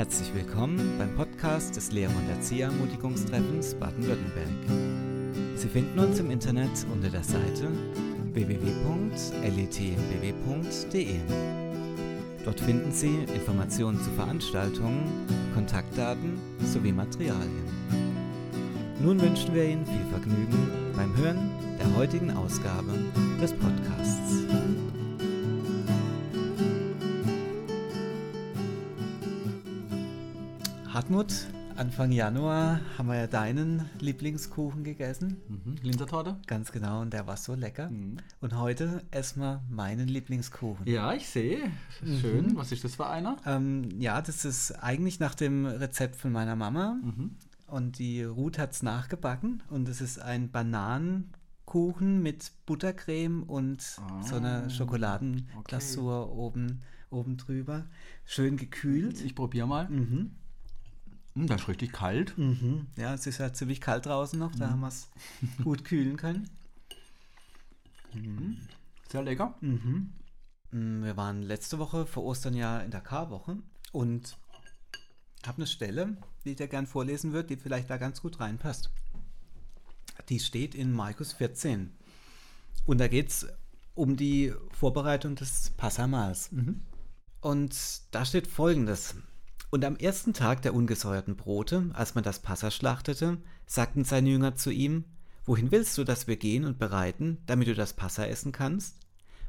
Herzlich willkommen beim Podcast des Lehrer- und Erzieherermutigungstreffens Baden-Württemberg. Sie finden uns im Internet unter der Seite www.letmbw.de. Dort finden Sie Informationen zu Veranstaltungen, Kontaktdaten sowie Materialien. Nun wünschen wir Ihnen viel Vergnügen beim Hören der heutigen Ausgabe des Podcasts. Hartmut, Anfang Januar haben wir ja deinen Lieblingskuchen gegessen. Mhm. Linsertorte? Ganz genau, und der war so lecker. Mhm. Und heute essen wir meinen Lieblingskuchen. Ja, ich sehe. Schön. Was ist das für einer? Ähm, ja, das ist eigentlich nach dem Rezept von meiner Mama. Mhm. Und die Ruth hat es nachgebacken. Und es ist ein Bananenkuchen mit Buttercreme und so Ah, einer Schokoladenglasur oben, oben drüber. Schön gekühlt. Ich probiere mal. Mhm. Mm, das ist richtig kalt. Mhm. Ja, es ist ja ziemlich kalt draußen noch, da haben wir es gut kühlen können. Sehr lecker. Mhm. Mm, Wir waren letzte Woche vor Ostern ja in der Karwoche und habe eine Stelle, die ich dir gern vorlesen würde, die vielleicht da ganz gut reinpasst. Die steht in Markus 14. Und da geht es um die Vorbereitung des Passamals. Und da steht folgendes. Und am ersten Tag der ungesäuerten Brote, als man das Passa schlachtete, sagten seine Jünger zu ihm, Wohin willst du, dass wir gehen und bereiten, damit du das Passa essen kannst?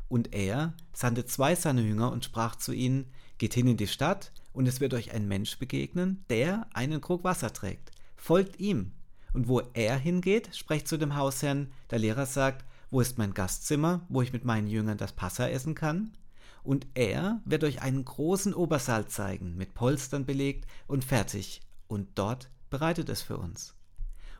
Und er sandte zwei seiner Jünger und sprach zu ihnen, Geht hin in die Stadt, und es wird euch ein Mensch begegnen, der einen Krug Wasser trägt. Folgt ihm. Und wo er hingeht, sprecht zu dem Hausherrn, der Lehrer sagt, Wo ist mein Gastzimmer, wo ich mit meinen Jüngern das Passa essen kann? Und er wird euch einen großen Obersaal zeigen, mit Polstern belegt und fertig, und dort bereitet es für uns.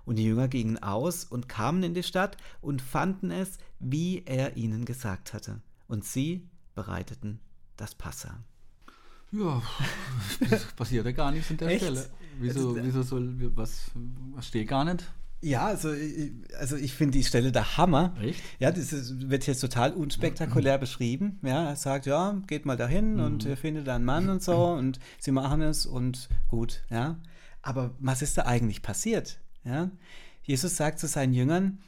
Und die Jünger gingen aus und kamen in die Stadt und fanden es, wie er ihnen gesagt hatte. Und sie bereiteten das Passa. Ja, das passiert ja gar nichts an der Echt? Stelle. Wieso, Also, wieso soll, was, was steht gar nicht? Ja, also, ich- also ich finde die Stelle der Hammer. Echt? Ja, das ist, wird jetzt total unspektakulär beschrieben. Ja, er sagt, ja, geht mal dahin und ihr findet einen Mann und so und sie machen es und gut, ja. Aber was ist da eigentlich passiert? Ja, Jesus sagt zu seinen Jüngern,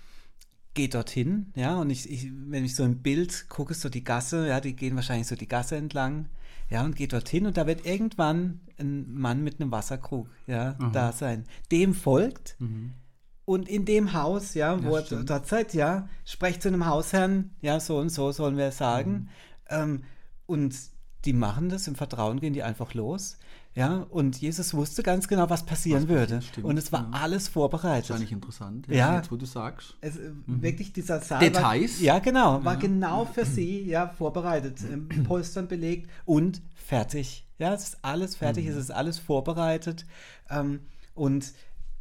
geht dorthin, ja, und ich, ich, wenn ich so ein Bild gucke, so die Gasse, ja, die gehen wahrscheinlich so die Gasse entlang, ja, und geht dorthin und da wird irgendwann ein Mann mit einem Wasserkrug, ja, da sein. Dem folgt und in dem Haus, ja, wo er stimmt. dort seid, ja, sprecht zu einem Hausherrn, ja, so und so sollen wir sagen. Ähm, und die machen das im Vertrauen, gehen die einfach los. Ja, und Jesus wusste ganz genau, was passieren Was würde. stimmt, und es war ja. alles Das vorbereitet. eigentlich interessant. Ja. Jetzt, wo du sagst. Es, äh, Wirklich dieser Saal. Details? War, ja, genau. War Ja. genau für sie ja, vorbereitet. Polstern belegt und fertig. Ja, es ist alles fertig, es ist alles vorbereitet. Ähm, und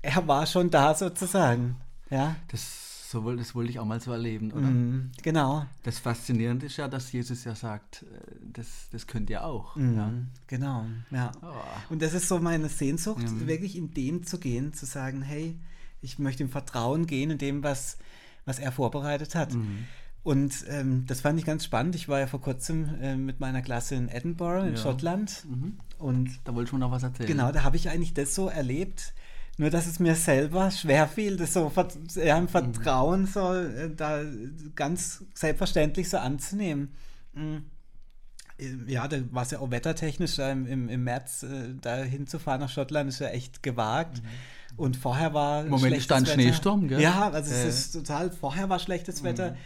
er war schon da sozusagen. Ja, Das, so, das wollte ich auch mal so erleben, oder? mhm, genau. Das Faszinierende ist ja, dass Jesus ja sagt, äh, das, das könnt ihr auch. Ja. Mhm, Genau, ja. Oh. Und das ist so meine Sehnsucht, Mhm. wirklich in dem zu gehen, zu sagen, hey, ich möchte im Vertrauen gehen, in dem, was, was er vorbereitet hat. Mhm. Und ähm, das fand ich ganz spannend. Ich war ja vor kurzem äh, mit meiner Klasse in Edinburgh in Ja. Schottland. Mhm. Und Da wollte ich mir noch was erzählen. genau, da habe ich eigentlich das so erlebt. Nur, dass es mir selber schwer fiel, das so ja, im Vertrauen so äh, da ganz selbstverständlich so anzunehmen. Mhm. Ja, da war es ja auch wettertechnisch, da im, im, im März äh, da hinzufahren nach Schottland ist ja echt gewagt. Und vorher war Im Moment stand Wetter. Schneesturm, gell? Ja, also Äh. es ist total, vorher war schlechtes Wetter,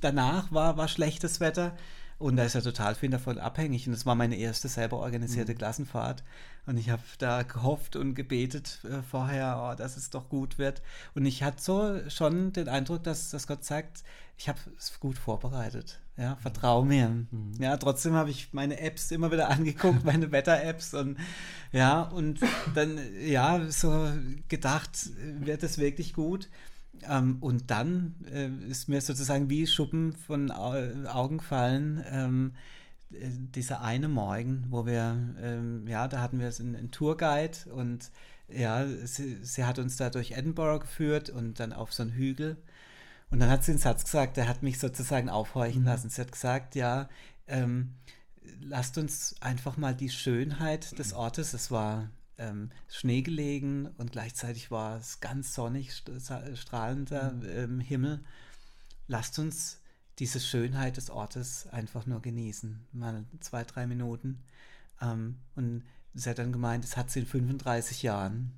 danach war, war schlechtes Wetter und da ist ja total viel davon abhängig. Und das war meine erste selber organisierte Klassenfahrt. Und ich habe da gehofft und gebetet äh, vorher, oh, dass es doch gut wird. Und ich hatte so schon den Eindruck, dass, dass Gott sagt, ich habe es gut vorbereitet. Ja, vertrau mir. Ja, trotzdem habe ich meine Apps immer wieder angeguckt, meine Wetter-Apps und ja, und dann, ja, so gedacht, wird es wirklich gut? Ähm, und dann äh, ist mir sozusagen wie Schuppen von Au Augen gefallen, ähm, äh, dieser eine Morgen, wo wir, ähm, ja, da hatten wir einen, einen Tourguide und ja, sie, sie hat uns da durch Edinburgh geführt und dann auf so einen Hügel. Und dann hat sie einen Satz gesagt, der hat mich sozusagen aufhorchen lassen. Sie hat gesagt, ja, ähm, lasst uns einfach mal die Schönheit des Ortes, es war ähm, Schnee gelegen und gleichzeitig war es ganz sonnig, strahlender mhm. ähm, Himmel. Lasst uns diese Schönheit des Ortes einfach nur genießen, mal zwei, drei Minuten. Ähm, und sie hat dann gemeint, es hat sie in 35 Jahren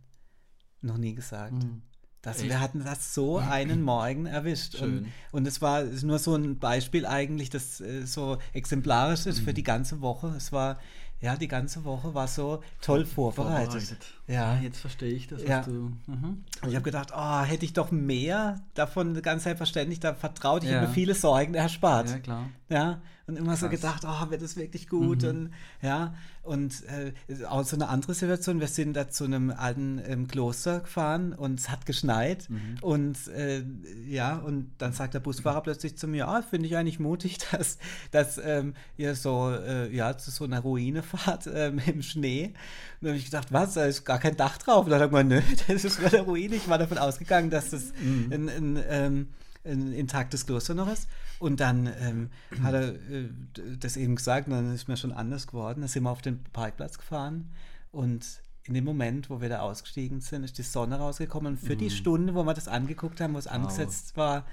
noch nie gesagt. Mhm. Das, wir hatten das so einen Morgen erwischt. Schön. Und, es war nur so ein Beispiel eigentlich, das äh, so exemplarisch ist mhm. für die ganze Woche. Es war ja, die ganze Woche war so toll vorbereitet. vorbereitet. Ja, jetzt verstehe ich das. Ja. Du, mhm. Ich habe gedacht, oh, hätte ich doch mehr davon ganz selbstverständlich, da vertraut ich ja. mir viele Sorgen erspart. Ja, klar. Ja, und immer Krass. so gedacht, oh, wird das wirklich gut? Mhm. Und ja, und äh, auch so eine andere Situation, wir sind da zu einem alten ähm, Kloster gefahren und es hat geschneit. Mhm. Und äh, ja, und dann sagt der Busfahrer plötzlich zu mir, ah, finde ich eigentlich mutig, dass, dass ähm, ihr so äh, ja, zu so einer Ruine fahrt ähm, im Schnee. Und dann habe ich gedacht, was, da ist gar kein Dach drauf. Und dann hat man, nö, das ist nur eine Ruine. Ich war davon ausgegangen, dass das mhm. ein, ein, ähm, ein intaktes Kloster noch ist. Und dann ähm, hat er äh, das eben gesagt und dann ist mir schon anders geworden. Dann sind wir auf den Parkplatz gefahren und in dem Moment, wo wir da ausgestiegen sind, ist die Sonne rausgekommen. Und für mm. die Stunde, wo wir das angeguckt haben, wo es wow. angesetzt war,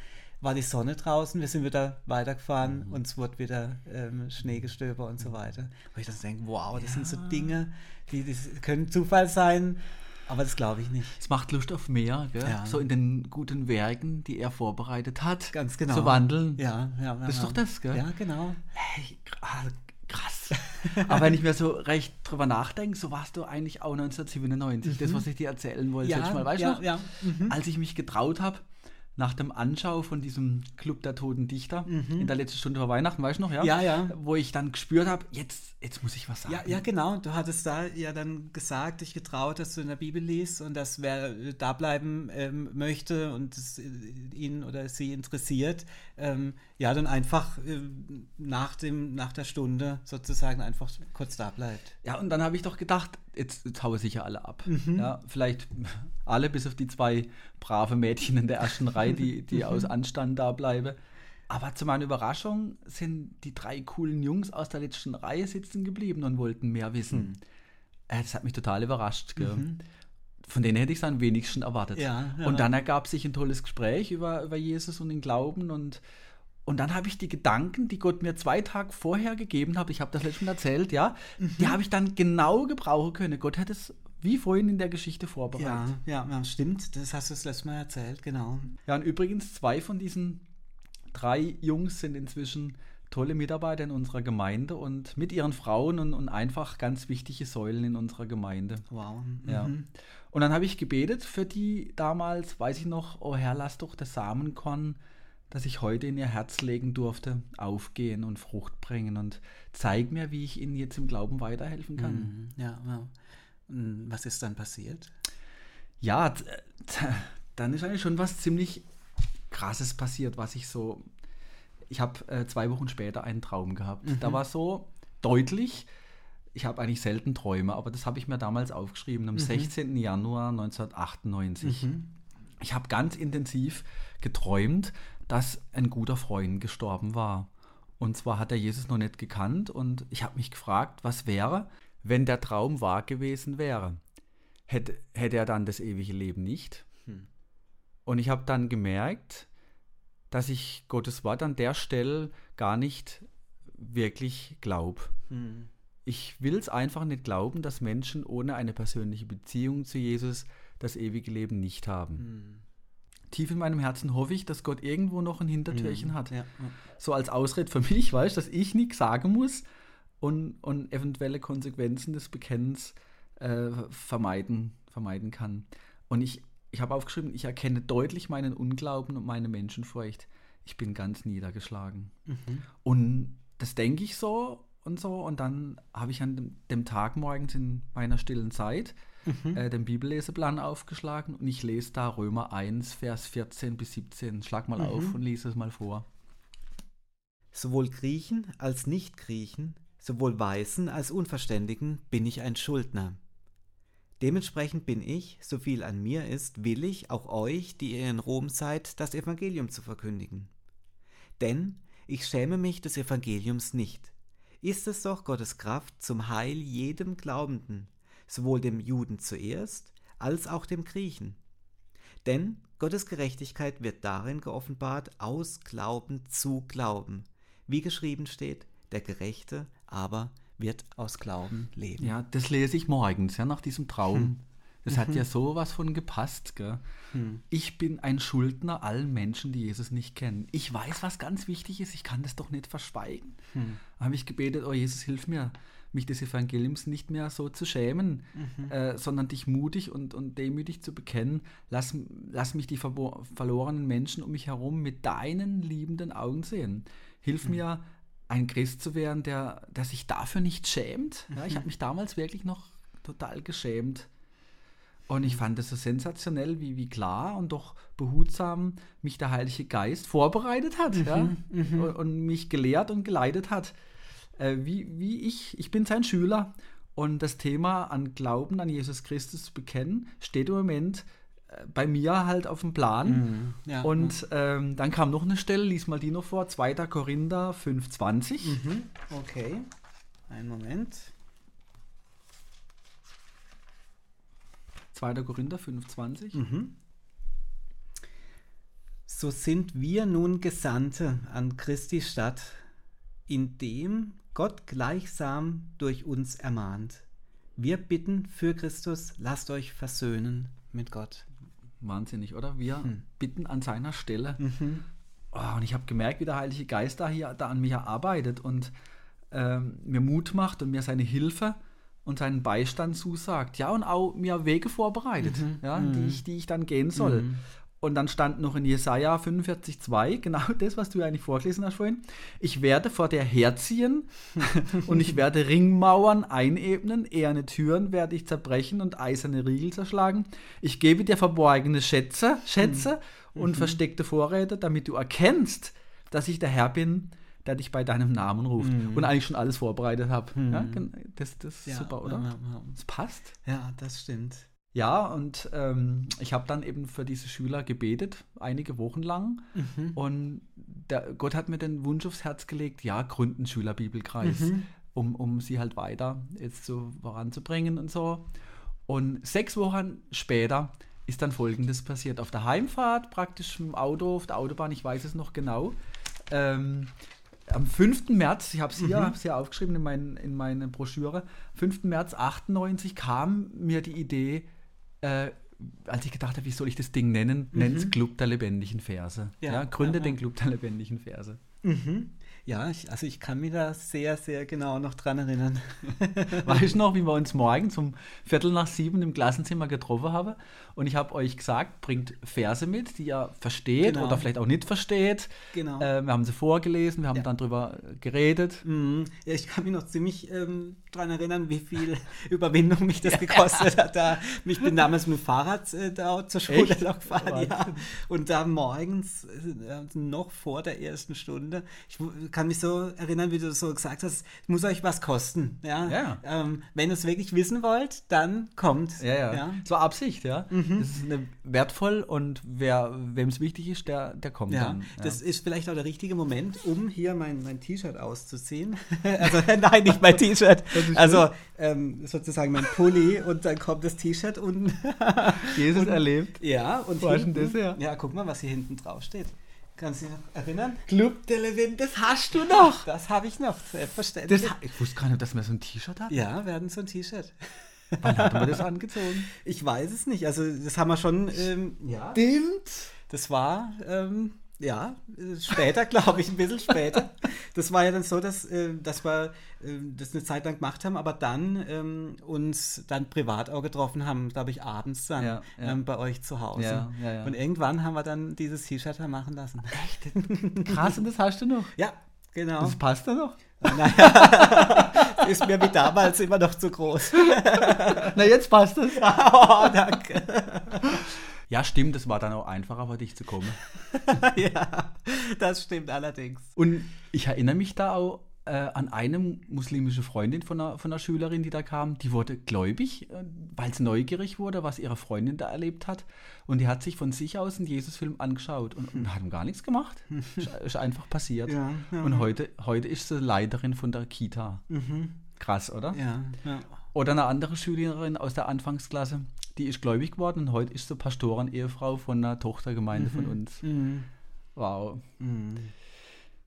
war die Sonne draußen. Wir sind wieder weitergefahren mm. und es wurde wieder ähm, Schneegestöber und so weiter. Wo ich dann denke, wow, das ja. sind so Dinge, die, die können Zufall sein. Aber das glaube ich nicht. Es macht Lust auf mehr, ja. so in den guten Werken, die er vorbereitet hat, Ganz genau. zu wandeln. Ja, ja, Das ist doch das, gell? Ja, genau. Hey, ah, krass. Aber wenn ich mir so recht drüber nachdenke, so warst du eigentlich auch 1997. Mhm. Das, was ich dir erzählen wollte, ja, mal, weißt du ja, noch? Ja. Mhm. Als ich mich getraut habe, nach dem Anschau von diesem Club der Toten Dichter mhm. in der letzten Stunde vor Weihnachten, weißt du noch, ja? Ja, ja. Wo ich dann gespürt habe, jetzt, jetzt muss ich was sagen. Ja, ja, genau. Du hattest da ja dann gesagt, dich getraut, dass du in der Bibel liest und dass wer da bleiben ähm, möchte und es äh, ihn oder sie interessiert, ähm, ja, dann einfach äh, nach, dem, nach der Stunde sozusagen einfach kurz da bleibt. Ja, und dann habe ich doch gedacht, jetzt, jetzt haue sicher alle ab. Mhm. Ja, vielleicht alle, bis auf die zwei brave Mädchen in der ersten Reihe, die, die mhm. aus Anstand da bleiben. Aber zu meiner Überraschung sind die drei coolen Jungs aus der letzten Reihe sitzen geblieben und wollten mehr wissen. Mhm. Äh, das hat mich total überrascht. Mhm. Von denen hätte ich es am wenigsten erwartet. Ja, ja. Und dann ergab sich ein tolles Gespräch über, über Jesus und den Glauben und und dann habe ich die Gedanken, die Gott mir zwei Tage vorher gegeben hat, ich habe das letztens erzählt, ja, mhm. die habe ich dann genau gebrauchen können. Gott hat es wie vorhin in der Geschichte vorbereitet. Ja, ja, stimmt. Das hast du das letzte Mal erzählt, genau. Ja, und übrigens, zwei von diesen drei Jungs sind inzwischen tolle Mitarbeiter in unserer Gemeinde und mit ihren Frauen und, und einfach ganz wichtige Säulen in unserer Gemeinde. Wow. Ja. Mhm. Und dann habe ich gebetet für die damals, weiß ich noch, oh Herr, lass doch das Samenkorn das ich heute in ihr Herz legen durfte, aufgehen und Frucht bringen und zeig mir, wie ich ihnen jetzt im Glauben weiterhelfen kann. Mhm, ja, ja. Was ist dann passiert? Ja, dann ist eigentlich schon was ziemlich Krasses passiert, was ich so. Ich habe äh, zwei Wochen später einen Traum gehabt. Mhm. Da war so deutlich, ich habe eigentlich selten Träume, aber das habe ich mir damals aufgeschrieben, am mhm. 16. Januar 1998. Mhm. Ich habe ganz intensiv geträumt, dass ein guter Freund gestorben war. Und zwar hat er Jesus noch nicht gekannt und ich habe mich gefragt, was wäre, wenn der Traum wahr gewesen wäre. Hätte, hätte er dann das ewige Leben nicht? Hm. Und ich habe dann gemerkt, dass ich Gottes Wort an der Stelle gar nicht wirklich glaube. Hm. Ich will es einfach nicht glauben, dass Menschen ohne eine persönliche Beziehung zu Jesus das ewige Leben nicht haben. Hm tief in meinem Herzen hoffe ich, dass Gott irgendwo noch ein Hintertürchen mhm. hat. Ja, ja. So als Ausrede für mich, weißt dass ich nichts sagen muss und, und eventuelle Konsequenzen des Bekennens äh, vermeiden, vermeiden kann. Und ich, ich habe aufgeschrieben, ich erkenne deutlich meinen Unglauben und meine Menschenfurcht. Ich bin ganz niedergeschlagen. Mhm. Und das denke ich so und so. Und dann habe ich an dem, dem Tag morgens in meiner stillen Zeit mhm. äh, den Bibelleseplan aufgeschlagen und ich lese da Römer 1, Vers 14 bis 17. Schlag mal mhm. auf und lese es mal vor. Sowohl Griechen als Nicht-Griechen, sowohl Weißen als Unverständigen bin ich ein Schuldner. Dementsprechend bin ich, so viel an mir ist, willig, auch euch, die ihr in Rom seid, das Evangelium zu verkündigen. Denn ich schäme mich des Evangeliums nicht. ist es doch Gottes Kraft zum Heil jedem Glaubenden, sowohl dem Juden zuerst als auch dem Griechen. Denn Gottes Gerechtigkeit wird darin geoffenbart, aus Glauben zu Glauben. Wie geschrieben steht, der Gerechte aber wird aus Glauben leben. Ja, das lese ich morgens, ja, nach diesem Traum. Hm. Das mhm. hat ja sowas von gepasst. Gell? Hm. Ich bin ein Schuldner allen Menschen, die Jesus nicht kennen. Ich weiß, was ganz wichtig ist. Ich kann das doch nicht verschweigen. Hm. Habe ich gebetet, oh Jesus, hilf mir, mich des Evangeliums nicht mehr so zu schämen, mhm. äh, sondern dich mutig und, und demütig zu bekennen. Lass, lass mich die verlorenen Menschen um mich herum mit deinen liebenden Augen sehen. Hilf mhm. mir, ein Christ zu werden, der, der sich dafür nicht schämt. Ja, ich habe mhm. mich damals wirklich noch total geschämt. Und ich fand es so sensationell, wie, wie klar und doch behutsam mich der Heilige Geist vorbereitet hat mhm, ja? Mhm. Und, und, mich gelehrt und geleitet hat äh, wie, wie ich, ich bin sein Schüler und das Thema an Glauben an Jesus Christus zu bekennen, steht im Moment bei mir halt auf dem Plan. Mhm, ja, und ja. Ähm, dann kam noch eine Stelle, lies mal die noch vor, 2. Korinther 5,20. Mhm, okay, einen Moment. 2. Korinther 5,20. Mhm. So sind wir nun Gesandte an Christi Stadt, indem Gott gleichsam durch uns ermahnt. Wir bitten für Christus, lasst euch versöhnen mit Gott. Wahnsinnig, oder? Wir hm. bitten an seiner Stelle. Mhm. Oh, und ich habe gemerkt, wie der Heilige Geist da hier da an mir arbeitet und ähm, mir Mut macht und mir seine Hilfe und seinen Beistand zusagt. Ja, und auch mir Wege vorbereitet, mhm. Ja, mhm. Die, ich, die ich dann gehen soll. Und dann stand noch in Jesaja 45,2, genau das, was du eigentlich vorgelesen hast vorhin. Ich werde vor dir herziehen und ich werde Ringmauern einebnen, eherne Türen werde ich zerbrechen und eiserne Riegel zerschlagen. Ich gebe dir verborgene Schätze, Schätze mhm. und mhm. versteckte Vorräte, damit du erkennst, dass ich der Herr bin, der dich bei deinem Namen ruft mhm. und eigentlich schon alles vorbereitet habe. Ja, mhm. das, das ist ja, super, oder? Ja, das passt. Ja, das stimmt. Ja, und ähm, ich habe dann eben für diese Schüler gebetet, einige Wochen lang. Mhm. Und der, Gott hat mir den Wunsch aufs Herz gelegt, ja, gründen Schülerbibelkreis, mhm. um, um sie halt weiter jetzt so voranzubringen und so. Und sechs Wochen später ist dann Folgendes passiert. Auf der Heimfahrt, praktisch im Auto, auf der Autobahn, ich weiß es noch genau, ähm, am 5. März, ich habe es hier, mhm. hier aufgeschrieben in, mein, in meine Broschüre, 5. März 98 kam mir die Idee, äh, als ich gedacht habe, wie soll ich das Ding nennen, mhm. nennt es Club der lebendigen Verse. Ja, ja gründe ja, den Club der lebendigen Verse. Mhm. Ja, ich, also ich kann mich da sehr, sehr genau noch dran erinnern. Weißt du noch, wie wir uns morgens um Viertel nach sieben im Klassenzimmer getroffen haben? Und ich habe euch gesagt, bringt Verse mit, die ihr versteht genau. oder vielleicht auch nicht versteht. Genau. Äh, wir haben sie vorgelesen, wir haben ja. dann drüber geredet. Mhm. Ja, ich kann mich noch ziemlich ähm, daran erinnern, wie viel Überwindung mich das gekostet hat. Da, ich bin damals mit dem Fahrrad äh, da zur Schule gefahren, ja. Und da morgens, äh, noch vor der ersten Stunde, ich kann mich so erinnern, wie du so gesagt hast, es muss euch was kosten. Ja? ja. Ähm, wenn ihr es wirklich wissen wollt, dann kommt. Ja, ja. ja. So Absicht, ja. Mhm. Das ist eine, wertvoll und wer, wem es wichtig ist, der, der kommt ja. dann. Ja. Das ist vielleicht auch der richtige Moment, um hier mein, mein T-Shirt auszuziehen. also nein, nicht mein T-Shirt. Also ähm, sozusagen mein Pulli und dann kommt das T-Shirt und Jesus und, erlebt. Ja, und hinten, das, ja. ja, guck mal, was hier hinten drauf steht. Kannst du dich noch erinnern? Club de Levin, das hast du noch. Das habe ich noch, selbstverständlich. Das, ich wusste gar nicht, dass wir so ein T-Shirt haben. Ja, wir hatten so ein T-Shirt. Wann hat man das angezogen? Ich weiß es nicht. Also, das haben wir schon. Ähm, ja. Stimmt. Das war. Ähm, ja, später, glaube ich, ein bisschen später. Das war ja dann so, dass, äh, dass wir äh, das eine Zeit lang gemacht haben, aber dann ähm, uns dann privat auch getroffen haben, glaube ich, abends dann ja, ja. Ähm, bei euch zu Hause. Ja, und irgendwann haben wir dann dieses T-Shirt machen lassen. Echt? Krass, und das hast du noch? Ja, genau. Das passt da noch? Naja, ist mir wie damals immer noch zu groß. Na, jetzt passt es. Oh, danke. Ja, stimmt, es war dann auch einfacher für dich zu kommen. ja, das stimmt allerdings. Und ich erinnere mich da auch äh, an eine muslimische Freundin von einer, von einer Schülerin, die da kam, die wurde gläubig, äh, weil sie neugierig wurde, was ihre Freundin da erlebt hat. Und die hat sich von sich aus einen Jesus-Film angeschaut und, und, hat gar nichts gemacht. ist, ist einfach passiert. Ja, ja. Und heute, heute ist sie Leiterin von der Kita. Mhm. Krass, oder? Ja, ja. Oder eine andere Schülerin aus der Anfangsklasse, die ist gläubig geworden und heute ist sie Pastorin, Ehefrau von einer Tochtergemeinde von uns. Mhm. Wow. Mhm.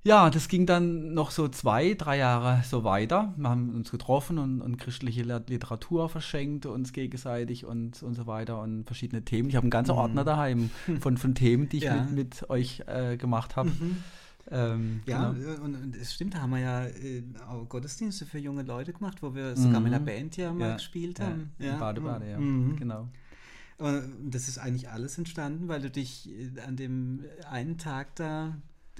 Ja, das ging dann noch so zwei, drei Jahre so weiter. Wir haben uns getroffen und, und christliche Literatur verschenkt uns gegenseitig und, und so weiter und verschiedene Themen. Ich habe einen ganzen Ordner daheim von, von Themen, die ich Ja. mit, mit euch äh, gemacht habe. Ähm, Ja, genau. äh, und, und es stimmt, da haben wir ja äh, auch Gottesdienste für junge Leute gemacht, wo wir sogar mit einer Band ja mal Ja, gespielt ja, haben. in Bade-Bade, ja. Mhm. Genau. Und das ist eigentlich alles entstanden, weil du dich äh, an dem einen Tag da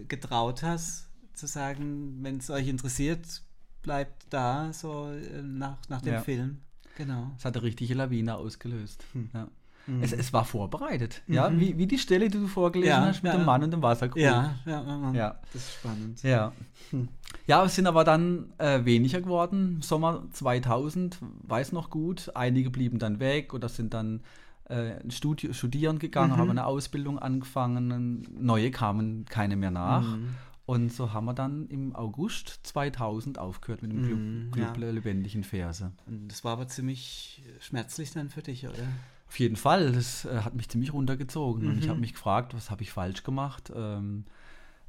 getraut hast, zu sagen, wenn es euch interessiert, bleibt da, so äh, nach, nach dem Ja. Film. Genau. Es hat eine richtige Lawine ausgelöst. Hm. Ja. Mhm. Es, es war vorbereitet. Ja, wie, wie die Stelle, die du vorgelesen Ja, hast mit ja. dem Mann und dem Wasserkrug. Ja, ja, ja, das ist spannend. Ja. Ja, es sind aber dann äh, weniger geworden. Sommer 2000, weiß noch gut. Einige blieben dann weg oder sind dann äh, Studi studieren gegangen, Mhm. haben eine Ausbildung angefangen. Neue kamen keine mehr nach. Mhm. Und so haben wir dann im August 2000 aufgehört mit dem Club, Mhm, Club ja. lebendigen Verse. Und das war aber ziemlich schmerzlich dann für dich, oder? Auf jeden Fall, das äh, hat mich ziemlich runtergezogen und ich Mhm. habe mich gefragt, was habe ich falsch gemacht. Ähm,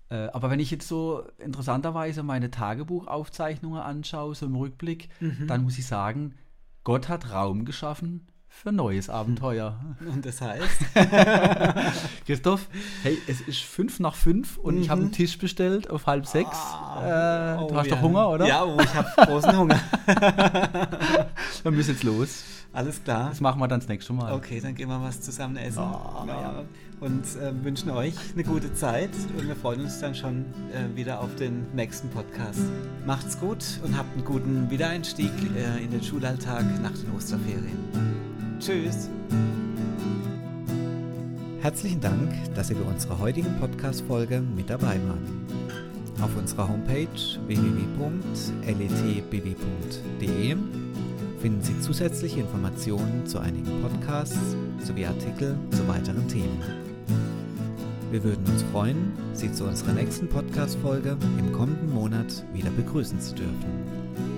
äh, aber wenn ich jetzt so interessanterweise meine Tagebuchaufzeichnungen anschaue, so im Rückblick, Mhm. dann muss ich sagen, Gott hat Raum geschaffen für neues Abenteuer. Und das heißt? Christoph, hey, es ist fünf nach fünf und ich habe einen Tisch bestellt auf halb sechs. äh, Oh, du hast ja. doch Hunger, oder? Ja, oh, ich habe großen Hunger. Wir müssen jetzt los. Alles klar. Das machen wir dann das nächste Mal. Okay, dann gehen wir was zusammen essen. Oh, ja. Und äh, wünschen euch eine gute Zeit und wir freuen uns dann schon äh, wieder auf den nächsten Podcast. Macht's gut und habt einen guten Wiedereinstieg äh, in den Schulalltag nach den Osterferien. Tschüss. Herzlichen Dank, dass Sie bei unserer heutigen Podcast-Folge mit dabei waren. Auf unserer Homepage www.letbw.de finden Sie zusätzliche Informationen zu einigen Podcasts sowie Artikel zu weiteren Themen. Wir würden uns freuen, Sie zu unserer nächsten Podcast-Folge im kommenden Monat wieder begrüßen zu dürfen.